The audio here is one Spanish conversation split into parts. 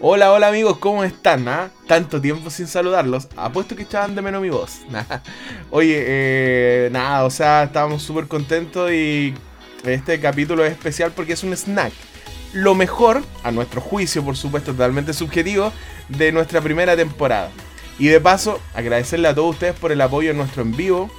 Hola, hola amigos, ¿cómo están? Ah? Tanto tiempo sin saludarlos. Apuesto que echaban de menos mi voz. Oye, eh, nada, o sea, estábamos súper contentos y este capítulo es especial porque es un snack. Lo mejor, a nuestro juicio, por supuesto, totalmente subjetivo, de nuestra primera temporada. Y de paso, agradecerle a todos ustedes por el apoyo en nuestro en vivo,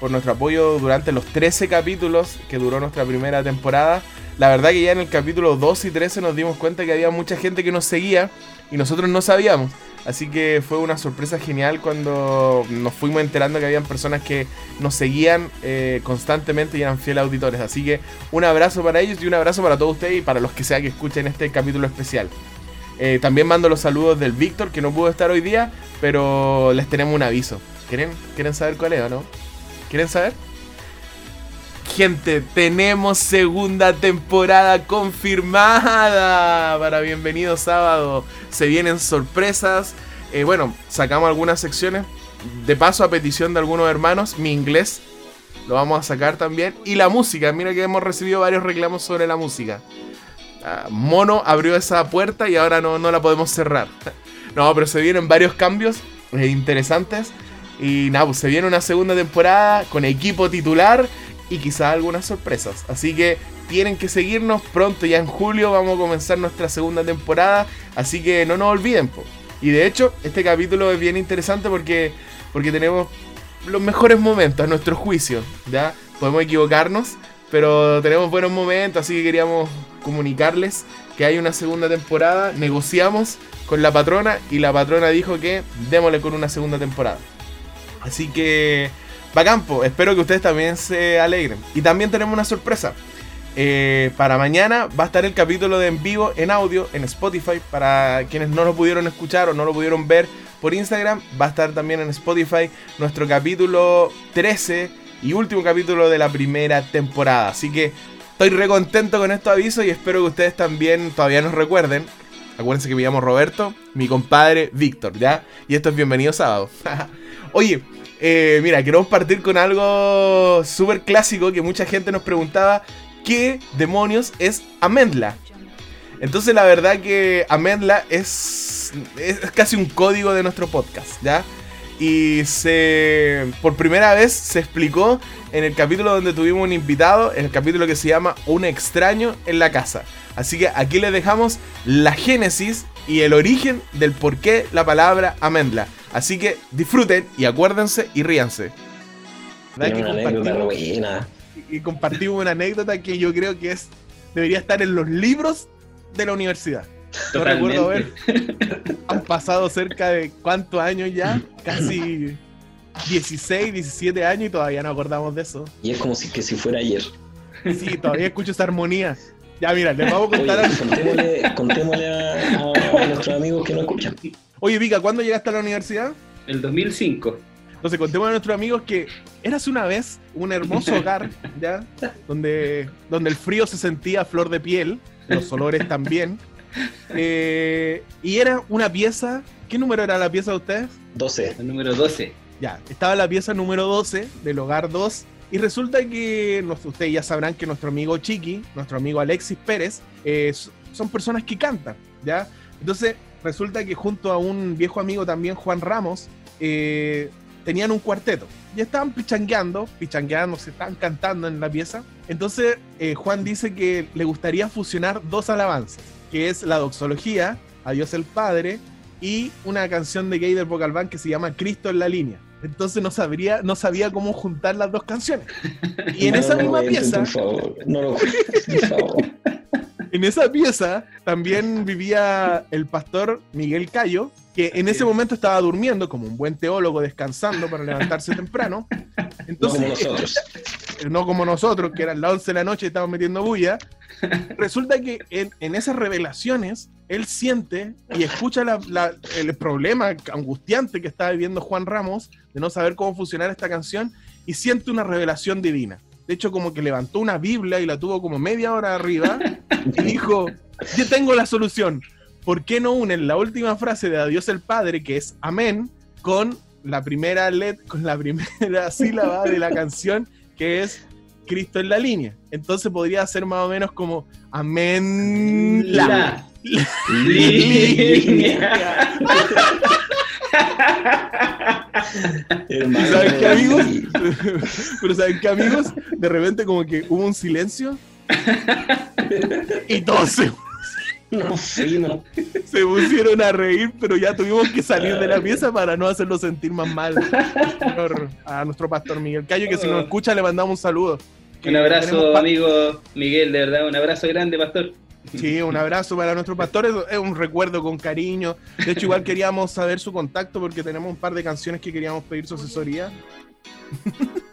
por nuestro apoyo durante los 13 capítulos que duró nuestra primera temporada. La verdad que ya en el capítulo 2 y 13 nos dimos cuenta que había mucha gente que nos seguía y nosotros no sabíamos. Así que fue una sorpresa genial cuando nos fuimos enterando que habían personas que nos seguían eh, constantemente y eran fieles auditores. Así que un abrazo para ellos y un abrazo para todos ustedes y para los que sea que escuchen este capítulo especial. Eh, también mando los saludos del Víctor, que no pudo estar hoy día, pero les tenemos un aviso. ¿Quieren, ¿Quieren saber cuál es o no? ¿Quieren saber? Gente, tenemos segunda temporada confirmada para Bienvenido Sábado. Se vienen sorpresas. Eh, bueno, sacamos algunas secciones. De paso, a petición de algunos hermanos, mi inglés lo vamos a sacar también. Y la música, mira que hemos recibido varios reclamos sobre la música. Ah, Mono abrió esa puerta y ahora no, no la podemos cerrar. no, pero se vienen varios cambios eh, interesantes. Y nada, pues se viene una segunda temporada con equipo titular y quizás algunas sorpresas. Así que tienen que seguirnos pronto, ya en julio vamos a comenzar nuestra segunda temporada. Así que no nos olviden. Y de hecho, este capítulo es bien interesante porque, porque tenemos los mejores momentos a nuestro juicio. ¿ya? Podemos equivocarnos, pero tenemos buenos momentos, así que queríamos comunicarles que hay una segunda temporada. Negociamos con la patrona y la patrona dijo que démosle con una segunda temporada. Así que, va campo, espero que ustedes también se alegren. Y también tenemos una sorpresa. Eh, para mañana va a estar el capítulo de en vivo en audio en Spotify. Para quienes no lo pudieron escuchar o no lo pudieron ver por Instagram, va a estar también en Spotify nuestro capítulo 13 y último capítulo de la primera temporada. Así que estoy re contento con estos avisos y espero que ustedes también todavía nos recuerden. Acuérdense que me llamo Roberto, mi compadre Víctor, ¿ya? Y esto es Bienvenido Sábado. Oye, eh, mira, queremos partir con algo súper clásico que mucha gente nos preguntaba, ¿qué demonios es Amendla? Entonces la verdad que Amendla es, es casi un código de nuestro podcast, ¿ya? y se por primera vez se explicó en el capítulo donde tuvimos un invitado, en el capítulo que se llama Un extraño en la casa. Así que aquí les dejamos la génesis y el origen del por qué la palabra amendla. Así que disfruten y acuérdense y ríanse. y compartimos una anécdota que yo creo que es debería estar en los libros de la universidad. No recuerdo ver. Han pasado cerca de cuántos años ya, casi 16, 17 años y todavía no acordamos de eso. Y es como si que si fuera ayer. Sí, todavía escucho esa armonía. Ya, mira, les vamos a contar algo. Contémosle, a, nuestros amigos que no escuchan. Oye, Vika, ¿cuándo llegaste a la universidad? El 2005. Entonces, contemos a nuestros amigos que eras una vez un hermoso hogar, ¿ya? Donde, donde el frío se sentía a flor de piel, los olores también. Eh, y era una pieza. ¿Qué número era la pieza de ustedes? 12. El número 12. Ya, estaba la pieza número 12 del hogar 2. Y resulta que ustedes ya sabrán que nuestro amigo Chiqui, nuestro amigo Alexis Pérez, eh, son personas que cantan, ¿ya? Entonces, resulta que junto a un viejo amigo también, Juan Ramos, eh, tenían un cuarteto. Y estaban pichangueando, pichangueando, se estaban cantando en la pieza. Entonces, Juan dice que le gustaría fusionar dos alabanzas que es la doxología, a Dios el Padre, y una canción de Gay del Vocal Band que se llama Cristo en la línea. Entonces no sabría, no sabía cómo juntar las dos canciones. Y en esa misma pieza. No lo por favor. en esa pieza también vivía el pastor Miguel Cayo, que en ese momento estaba durmiendo como un buen teólogo descansando para levantarse temprano. Entonces, no como nosotros. No como nosotros, que eran las 11 de la noche y estábamos metiendo bulla. Resulta que en, esas revelaciones él siente y escucha el problema angustiante que está viviendo Juan Ramos de no saber cómo funcionar esta canción y siente una revelación divina. De hecho, como que levantó una Biblia y la tuvo como media hora arriba y dijo, yo tengo la solución. ¿Por qué no unen la última frase de Adiós el Padre, que es amén, con la primera let, con la primera sílaba de la canción, que es Cristo en la línea. Entonces podría ser más o menos como amén la. Línea. Hermano, ¿Saben qué, amigos? Pero ¿saben qué, amigos? De repente como que hubo un silencio y todos se, No, sí, no. se pusieron a reír, pero ya tuvimos que salir de la pieza para no hacerlo sentir más mal señor- a nuestro pastor Miguel Cayo, que si nos escucha le mandamos un saludo. Un abrazo, amigo Miguel, de verdad, un abrazo grande, pastor. Sí, un abrazo para nuestro pastor, es, es un recuerdo con cariño. De hecho, igual queríamos saber su contacto porque tenemos un par de canciones que queríamos pedir su asesoría.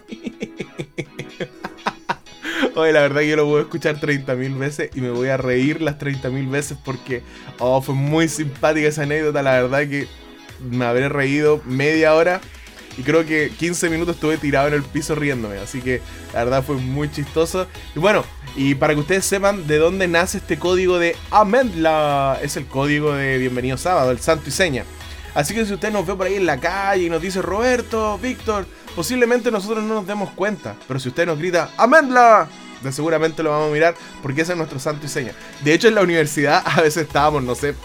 Oye, la verdad que yo lo voy a escuchar 30.000 veces y me voy a reír las 30.000 veces porque oh, fue muy simpática esa anécdota. La verdad que me habré reído media hora y creo que 15 minutos estuve tirado en el piso riéndome. Así que la verdad fue muy chistoso. Y bueno, y para que ustedes sepan de dónde nace este código de Amendla, es el código de Bienvenido Sábado, el santo y seña. Así que si usted nos ve por ahí en la calle y nos dice Roberto, Víctor, posiblemente nosotros no nos demos cuenta. Pero si usted nos grita Amendla, seguramente lo vamos a mirar porque ese es nuestro santo y seña. De hecho, en la universidad a veces estábamos, no sé,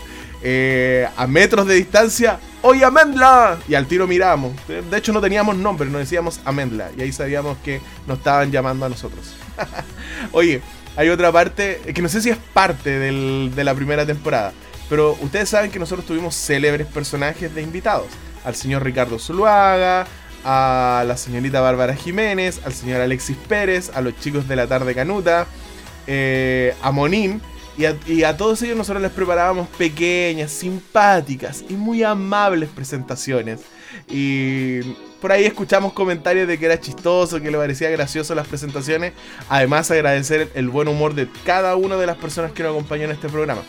eh, a metros de distancia. ¡Oye, Amendla! Y al tiro mirábamos. De hecho, no teníamos nombre, nos decíamos Amendla. Y ahí sabíamos que nos estaban llamando a nosotros. Oye, hay otra parte, que no sé si es parte del- de la primera temporada, pero ustedes saben que nosotros tuvimos célebres personajes de invitados. Al señor Ricardo Zuluaga, a la señorita Bárbara Jiménez, al señor Alexis Pérez, a los chicos de la tarde Canuta, eh, a Monín. Y a, todos ellos nosotros les preparábamos pequeñas, simpáticas y muy amables presentaciones. Y por ahí escuchamos comentarios de que era chistoso, que le parecía gracioso las presentaciones. Además agradecer el buen humor de cada una de las personas que nos acompañó en este programa.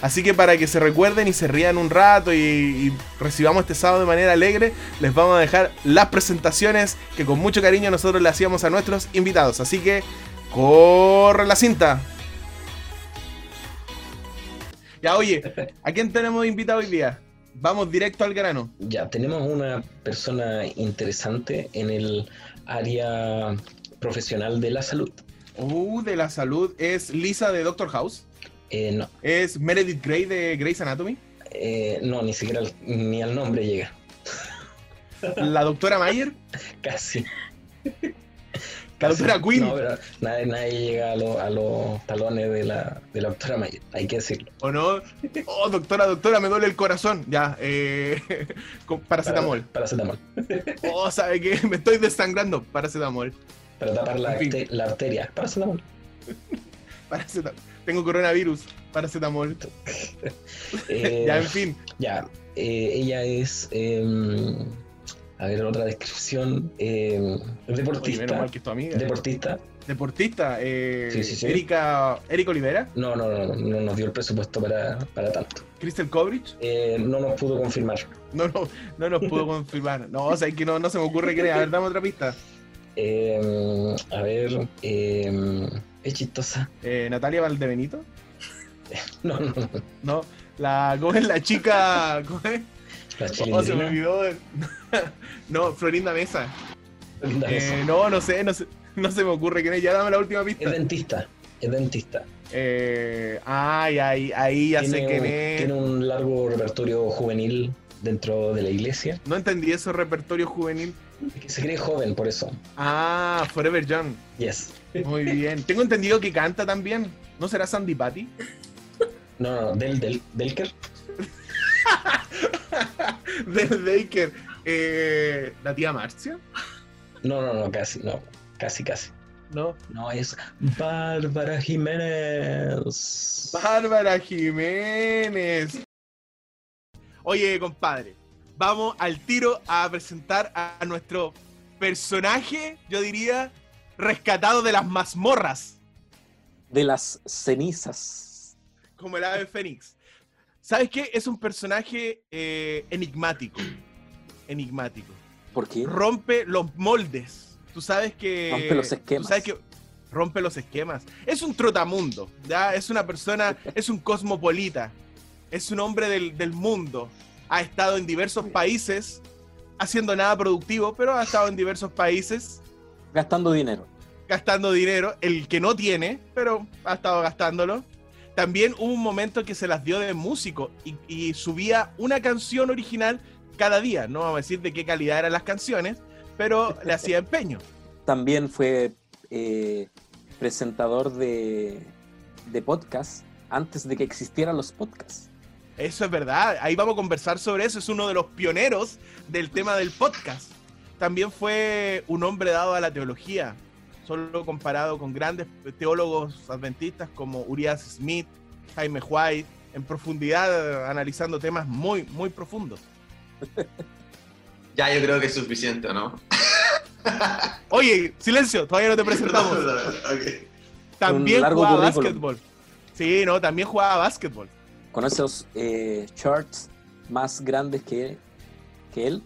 Así que para que se recuerden y se rían un rato y, y recibamos este sábado de manera alegre, les vamos a dejar las presentaciones que con mucho cariño nosotros le hacíamos a nuestros invitados. Así que corre la cinta. Ya, oye, ¿a quién tenemos invitado hoy día? Vamos directo al grano. Ya, tenemos una persona interesante en el área profesional de la salud. Uh, de la salud es Lisa de Doctor House. Eh, no, Es Meredith Grey de Grey's Anatomy. eh, no, ni siquiera al- ni al nombre llega. La doctora Mayer. Casi. La doctora Quinn. No, pero nadie, nadie llega a, lo- a los talones de la, de la doctora Mayer, hay que decirlo. ¿O no? Oh, doctora, doctora, me duele el corazón. Ya, eh. con paracetamol. Para- Paracetamol. Oh, ¿sabe qué? Me estoy desangrando. Paracetamol. Para tapar la, En fin. arte- la arteria. Paracetamol. Paracetamol. Tengo coronavirus. Paracetamol. Eh, Ya, en fin. Ya, eh, ella es. em, a ver, otra descripción. Oye, menos deportista. mal que es tu amiga. Deportista. Deportista. Eh, Sí, sí, sí. Erika, Erika Olivera. No, no, no, no, no nos dio el presupuesto para, para tanto. Crystal Coverage. Eh, no nos pudo confirmar. No, no, no nos pudo confirmar. No, o sea, es que no, no se me ocurre que. A ver, dame otra pista. Em, a ver, es chistosa. Eh, Natalia Valdebenito. No, no, no. No, la, ¿cómo es la chica? ¿Cómo es? Oh, se me chilindrina. olvidó. no, Florinda Mesa. Linda Eh, esa. no, no sé, no sé, no se me ocurre quién es. Ya dame la última Es pista. dentista. Es dentista. Eh, ay, ay, ahí ya sé quién un, es. tiene un largo repertorio juvenil dentro de la iglesia. No entendí ese repertorio juvenil. Es que se cree joven por eso. Ah, Forever Young. Yes. Muy bien. Tengo entendido que canta también. ¿No será Sandy Patty? No, no, no, del, del, Delker. Del Baker. Eh, ¿La tía Marcia? No, no, no, casi, no. Casi, casi. No. No, es Bárbara Jiménez. Bárbara Jiménez. Oye, compadre, vamos al tiro a presentar a nuestro personaje, yo diría, rescatado de las mazmorras, de las cenizas. como el ave fénix. ¿Sabes qué? Es un personaje eh, enigmático. Enigmático. ¿Por qué? Rompe los moldes. Tú sabes que. Rompe los esquemas. Tú sabes que rompe los esquemas. Es un trotamundo, ¿ya? Es una persona, es un cosmopolita. Es un hombre del, del mundo. Ha estado en diversos países, haciendo nada productivo, pero ha estado en diversos países Gastando dinero. gastando dinero, el que no tiene, pero ha estado gastándolo. También hubo un momento que se las dio de músico y, y subía una canción original cada día. No vamos a decir de qué calidad eran las canciones, pero le hacía empeño. También fue eh, presentador de, de podcast antes de que existieran los podcasts. Eso es verdad. Ahí vamos a conversar sobre eso. Es uno de los pioneros del tema del podcast. También fue un hombre dado a la teología, solo comparado con grandes teólogos adventistas como Urias Smith, Jaime White, en profundidad analizando temas muy, muy profundos. Ya, yo creo que es suficiente, ¿no? Oye, silencio, todavía no te presentamos. También jugaba currículum. básquetbol. Sí, no, también jugaba básquetbol. Con esos eh, shorts más grandes que, que él.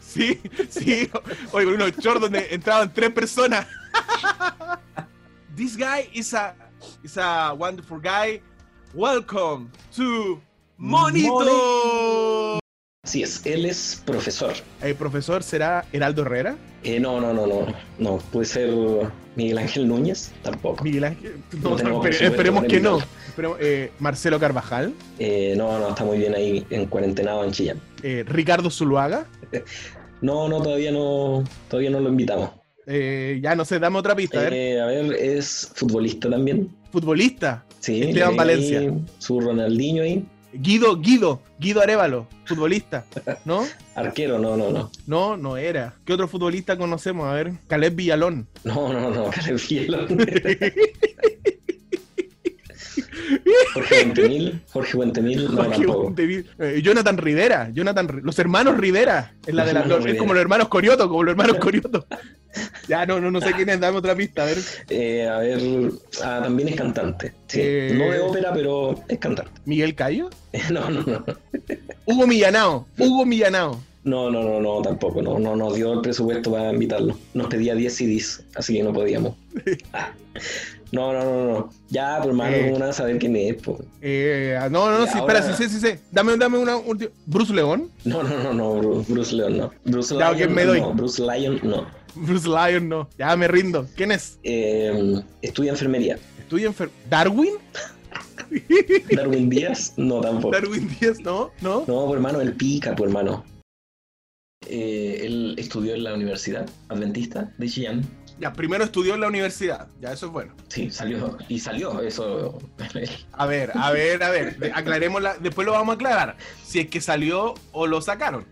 Sí, sí. Oye, con unos shorts donde entraban tres personas. This guy is a, is a wonderful guy. Welcome to Monito. Así es, él es profesor. ¿El profesor será Heraldo Herrera? Eh, no, no, no, no, no, puede ser Miguel Ángel Núñez, tampoco. Miguel Ángel. No No, tenemos espere- presupuesto esperemos que no. Esperemos- eh, Marcelo Carvajal. Eh, no, no, está muy bien ahí en cuarentenado en Chillán. eh, Ricardo Zuluaga. No, no, todavía no, todavía no lo invitamos. Eh, ya no sé, dame otra pista. A ver. Eh, a ver, es futbolista también. Futbolista. Sí, Esteban le- Valencia. Su Ronaldinho ahí. Guido, Guido, Guido Arevalo, futbolista, ¿no? Arquero, no, no, no. No, no era. ¿Qué otro futbolista conocemos? A ver, Caleb Villalón. No, no, no, Caleb Fielon. Jorge Buentemil, Jorge Buentemil, no, Jorge eh, Jonathan Rivera, Jonathan, los hermanos Rivera, es, la Los de la- hermanos es como los hermanos Corioto, como los hermanos Corioto. ya, no, no, no sé quién es, dame otra pista, a ver. Eh, a ver, ah, también es cantante. Sí, Eh. No de ópera, pero es cantante. Miguel Cayo, No, no, no. Hugo Millanao, Hugo Millanao. No, no, no, no, tampoco. No, no nos dio el presupuesto para invitarlo. Nos pedía 10 CDs, así que no podíamos. Ah. No, no, no, no. Ya, pero hermano, Eh. ¿cómo van a saber quién es? po? Eh, no, no, no, Y sí, ahora- espera, sí, sí, sí, sí. Dame, dame una última. Bruce León, No, no, no, no, Bru- Bruce Leon, no. Bruce Ya, ok, me doy. no. Bruce Lyon, no. Bruce Lyon, no. Ya me rindo. ¿Quién es? Eh, estudia enfermería. Estudia enfermo. ¿Darwin? Darwin Díaz, no tampoco. Darwin Díaz, no, no. No, pues hermano, él pica, pues hermano. Eh, él estudió en la Universidad Adventista de Chillán. Ya, primero estudió en la universidad. Ya, eso es bueno. Sí, salió. Y salió, eso. A ver, a ver, a ver. de- Aclarémosla. Después lo vamos a aclarar. Si es que salió o lo sacaron.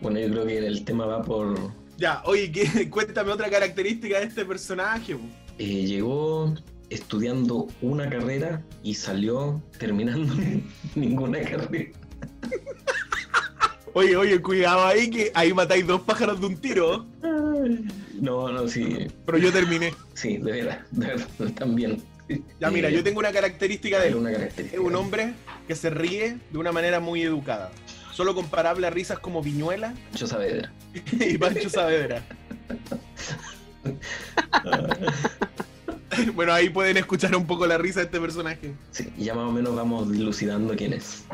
Bueno, yo creo que el tema va por. Ya, oye, ¿qué- cuéntame otra característica de este personaje. eh, llegó estudiando una carrera y salió terminando ninguna carrera. Oye, oye, cuidado ahí que ahí matáis dos pájaros de un tiro. No, no, sí. Pero yo terminé. Sí, de verdad, de verdad, también. Ya, mira, Eh, yo tengo una característica de él. una Es característica. un hombre que se ríe de una manera muy educada. Solo comparable a risas como Viñuela Yo Saavedra. y Pancho Saavedra. Bueno, ahí pueden escuchar un poco la risa de este personaje. Sí, ya más o menos vamos dilucidando quién es.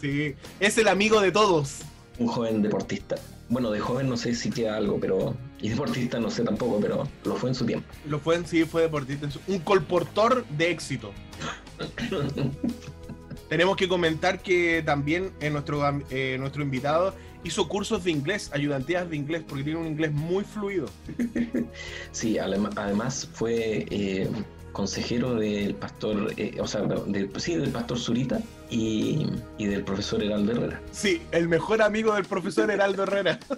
Sí, es el amigo de todos. Un joven deportista. Bueno, de joven no sé si queda algo, pero. Y deportista no sé tampoco, pero lo fue en su tiempo. Lo fue en sí, fue deportista. Un colportor de éxito. Tenemos que comentar que también eh, nuestro, eh, nuestro invitado hizo cursos de inglés, ayudantías de inglés, porque tiene un inglés muy fluido. Sí, además fue eh, consejero del pastor, eh, o sea, de- sí, del pastor Zurita y, y del profesor Heraldo Herrera. Sí, el mejor amigo del profesor Heraldo Herrera.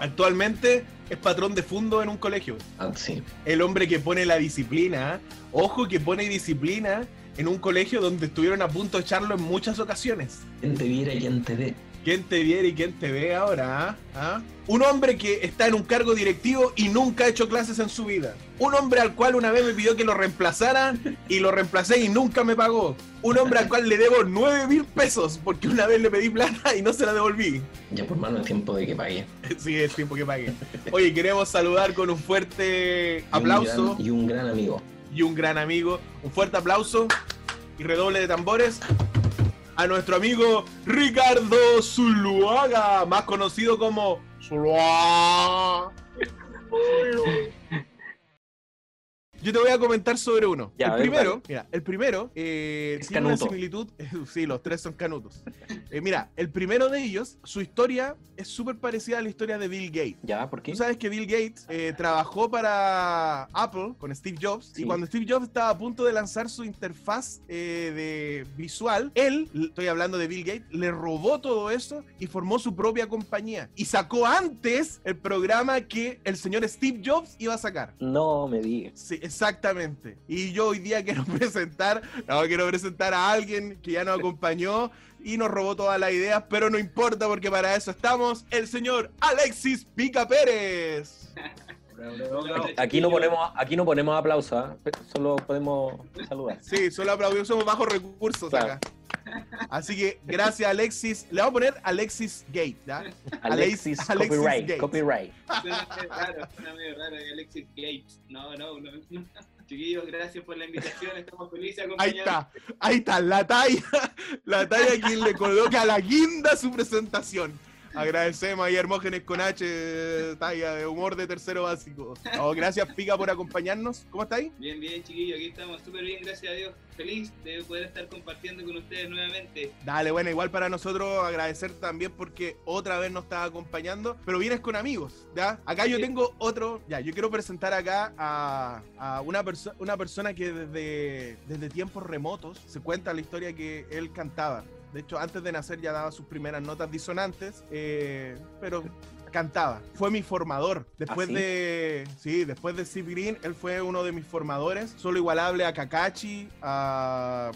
Actualmente es patrón de fondo en un colegio. Ah, sí, El hombre que pone la disciplina. Ojo que pone disciplina en un colegio donde estuvieron a punto de echarlo en muchas ocasiones. quien te viera y te ve. ¿Quién te viera y quién te ve ahora? ah? ¿Ah? Un hombre que está en un cargo directivo y nunca ha hecho clases en su vida. Un hombre al cual una vez me pidió que lo reemplazara y lo reemplacé y nunca me pagó. Un hombre al cual le debo 9 mil pesos porque una vez le pedí plata y no se la devolví. Ya por mano es tiempo de que pague. Sí, es tiempo que pague. Oye, queremos saludar con un fuerte Y un aplauso gran- Y un gran amigo. y un gran amigo. Un fuerte aplauso y redoble de tambores a nuestro amigo Ricardo Zuluaga, más conocido como Zuluaga. Yo te voy a comentar sobre uno. Ya, el ver, primero, mira, el primero eh, tiene una similitud. sí, los tres son canutos. Eh, mira, el primero de ellos, su historia es súper parecida a la historia de Bill Gates. ¿Ya? ¿Por qué? Tú sabes que Bill Gates eh, trabajó para Apple con Steve Jobs Sí. y cuando Steve Jobs estaba a punto de lanzar su interfaz eh, de visual, él, estoy hablando de Bill Gates, le robó todo eso y formó su propia compañía y sacó antes el programa que el señor Steve Jobs iba a sacar. No me digas. Sí, exactamente. Y yo hoy día quiero presentar, quiero presentar a alguien que ya nos acompañó y nos robó todas las ideas, pero no importa porque para eso estamos, el señor Alexis Pica Pérez. Aquí no ponemos, aquí no ponemos aplausos, ¿ah? solo podemos saludar. Sí, solo aplaudimos, somos bajos recursos Claro. acá. Así que gracias Alexis. Le vamos a poner Alexis Gate, ¿ya? Alexis, Alexis copyright, Gates. copyright. Suena medio raro, suena medio raro de Alexis Gates. No, no, no. Chiquillos, gracias por la invitación. Estamos felices de Ahí está, ahí está, la talla, la talla quien le coloca a la guinda su presentación. Agradecemos a Hermógenes con H, talla de humor de tercero básico. Oh, gracias, Pica, por acompañarnos. ¿Cómo estáis? Bien, bien, chiquillos. Aquí estamos súper bien, gracias a Dios. Feliz de poder estar compartiendo con ustedes nuevamente. Dale, bueno, igual para nosotros agradecer también porque otra vez nos estás acompañando, pero vienes con amigos, ¿ya? Acá yo Sí. tengo otro, ya, yo quiero presentar acá a, a una, perso- una persona que desde, desde tiempos remotos se cuenta la historia que él cantaba. De hecho, antes de nacer ya daba sus primeras notas disonantes, eh, pero cantaba. Fue mi formador. Después ¿Ah, sí? de. Sí, después de Steve Green, él fue uno de mis formadores. Solo igualable a Kakashi, a.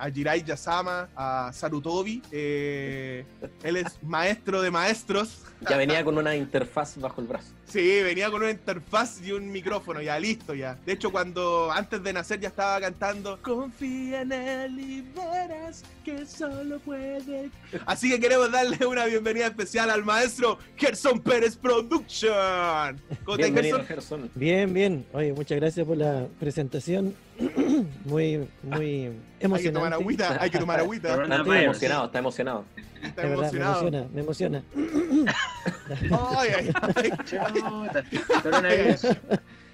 A Jirai Yasama, a Sarutobi. eh, él es maestro de maestros. Ya venía con una interfaz bajo el brazo. Sí, venía con una interfaz y un micrófono, ya listo ya. De hecho, cuando antes de nacer ya estaba cantando Confía en él y verás que solo puede. Así que queremos darle una bienvenida especial al maestro Gerson Pérez Production. ¿Cómo Gerson? Gerson. Bien, bien. Oye, muchas gracias por la presentación. muy, muy Hay que tomar emocionante. agüita, hay que tomar agüita. Está, emocionado, está emocionado. Está De verdad, me emociona, me emociona. Ay, ay, ay. Chuta, coronavirus.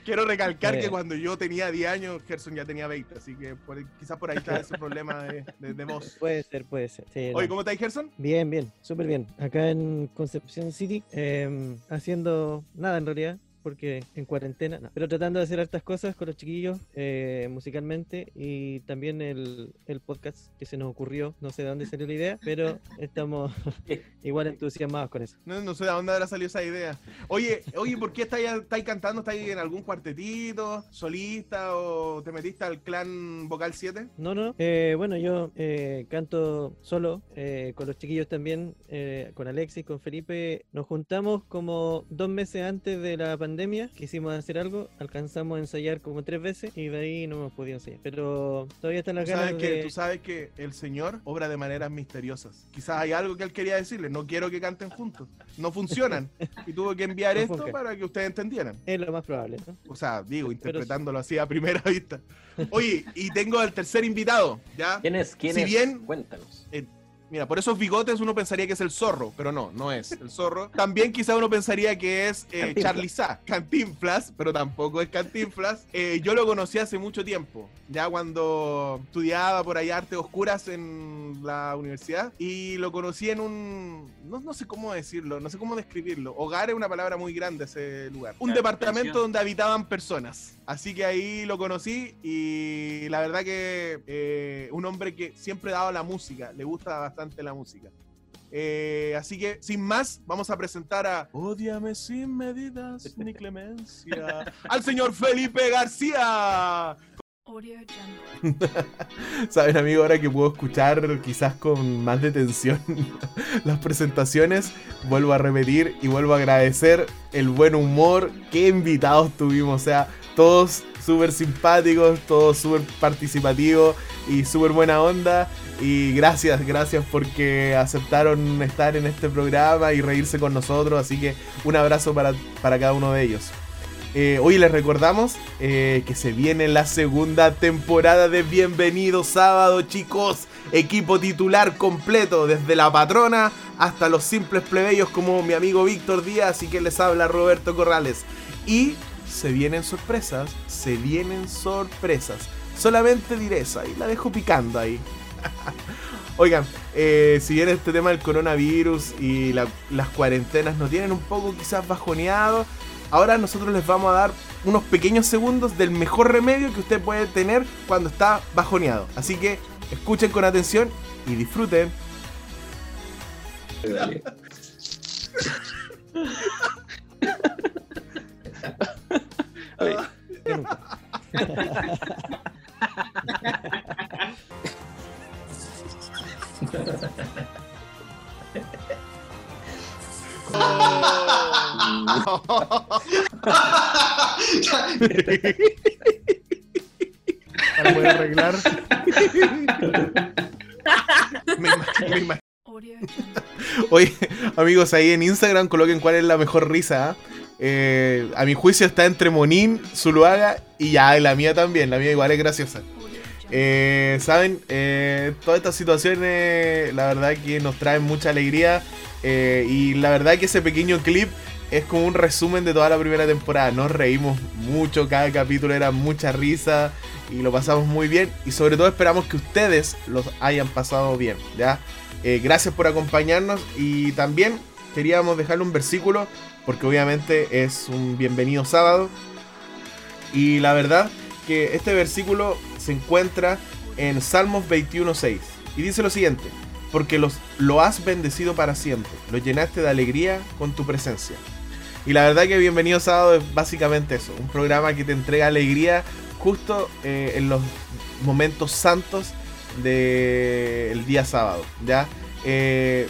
Quiero recalcar Eh. que cuando yo tenía 10 años, Gerson ya tenía 20, así que por- quizás por ahí está ese problema de, de, de voz. Puede ser, puede ser. Sí, Oye. ¿cómo estáis, Gerson? Bien, bien, súper bien. Acá en Concepción City, eh, haciendo nada en realidad, porque en cuarentena, no. pero tratando de hacer hartas cosas con los chiquillos eh, musicalmente y también el, el podcast que se nos ocurrió, no sé de dónde salió la idea, pero estamos igual entusiasmados con eso. No, no sé de dónde habrá salido esa idea. Oye, oye, ¿por qué estáis, estáis cantando? ¿Estáis en algún cuartetito, solista o te metiste al clan Vocal 7? No, no. eh, bueno, yo eh, canto solo, eh, con los chiquillos también, eh, con Alexis, con Felipe. Nos juntamos como dos meses antes de la pandemia, quisimos hacer algo, alcanzamos a ensayar como tres veces y de ahí no hemos podido ensayar. Pero todavía están las Tú sabes, ganas que, de... tú sabes que el Señor obra de maneras misteriosas. Quizás hay algo que él quería decirle, no quiero que canten juntos. No funcionan. Y tuvo que enviar No esto funca. para que ustedes entendieran. Es lo más probable, ¿no? O sea, digo, Pero- interpretándolo así a primera vista. Oye, y tengo al tercer invitado, ¿ya? ¿Quién es? ¿Quién Si es? bien- Cuéntanos. Mira, por esos bigotes uno pensaría que es el zorro, pero no, no es el zorro. También quizá uno pensaría que es eh. Charlie Sa, Cantinflas, pero tampoco es Cantinflas. Eh, yo lo conocí hace mucho tiempo, ya cuando estudiaba por ahí artes oscuras en la universidad y lo conocí en un, no, no sé cómo decirlo, no sé cómo describirlo. Hogar es una palabra muy grande ese lugar. Un Claro, departamento donde habitaban personas. Así que ahí lo conocí y la verdad que eh, un hombre que siempre ha dado la música, le gusta bastante la música. Eh, así que, sin más, vamos a presentar a Odiame sin medidas ni clemencia al señor Felipe García. Saben, amigo, ahora que puedo escuchar quizás con más detención las presentaciones, vuelvo a repetir y vuelvo a agradecer el buen humor. Qué invitados tuvimos, o sea, todos súper simpáticos, todos súper participativos y súper buena onda. Y gracias, gracias porque aceptaron estar en este programa y reírse con nosotros. Así que un abrazo para, para cada uno de ellos. Eh, hoy les recordamos eh, que se viene la segunda temporada de Bienvenido Sábado, chicos. Equipo titular completo, desde la patrona hasta los simples plebeyos como mi amigo Víctor Díaz y que les habla Roberto Corrales. Y se vienen sorpresas, se vienen sorpresas. Solamente diré eso ahí, la dejo picando ahí. Oigan, eh, si bien este tema del coronavirus y la- las cuarentenas nos tienen un poco quizás bajoneados, ahora nosotros les vamos a dar unos pequeños segundos del mejor remedio que usted puede tener cuando está bajoneado. Así que escuchen con atención y disfruten. Dale. Oye, Me ima- me ima- Audio Jungle. Oye, amigos, ahí en Instagram coloquen cuál es la mejor risa. ¿ah? Eh, a mi juicio está entre Monín, Zuluaga y ya, la mía también. La mía igual es graciosa. Eh, Saben, Eh, todas estas situaciones, la verdad que nos traen mucha alegría. eh, y la verdad que ese pequeño clip es como un resumen de toda la primera temporada. Nos reímos mucho, cada capítulo era mucha risa y lo pasamos muy bien. Y sobre todo esperamos que ustedes los hayan pasado bien. ¿ya? Gracias por acompañarnos y también queríamos dejarle un versículo porque obviamente es un bienvenido sábado. Y la verdad que este versículo se encuentra en Salmos 21.6 y dice lo siguiente, porque los, lo has bendecido para siempre, lo llenaste de alegría con tu presencia. Y la verdad que Bienvenido Sábado es básicamente eso, un programa que te entrega alegría justo eh, en los momentos santos del día sábado, ¿ya? Eh,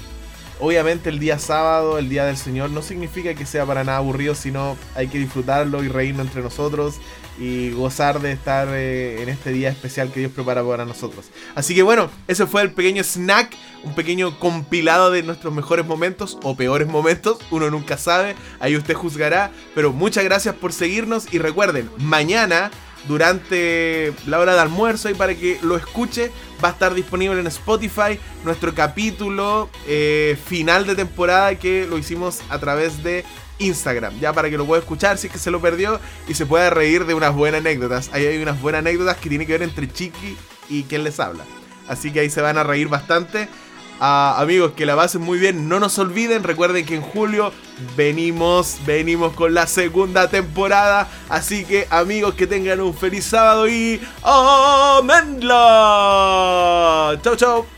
obviamente el día sábado, el día del Señor, no significa que sea para nada aburrido, sino hay que disfrutarlo y reírnos entre nosotros y gozar de estar eh, en este día especial que Dios prepara para nosotros. Así que bueno, ese fue el pequeño snack, un pequeño compilado de nuestros mejores momentos o peores momentos, uno nunca sabe, ahí usted juzgará, pero muchas gracias por seguirnos y recuerden, mañana durante la hora de almuerzo y para que lo escuche va a estar disponible en Spotify nuestro capítulo eh, final de temporada que lo hicimos a través de Instagram, ya para que lo pueda escuchar si es que se lo perdió y se pueda reír de unas buenas anécdotas. Ahí hay unas buenas anécdotas que tiene que ver entre Chiqui y quien les habla. Así que ahí se van a reír bastante. Amigos, que la pasen muy bien. No nos olviden, recuerden que en julio venimos, venimos con la segunda temporada. Así que amigos, que tengan un feliz sábado y ¡Amenla! Chau, chau.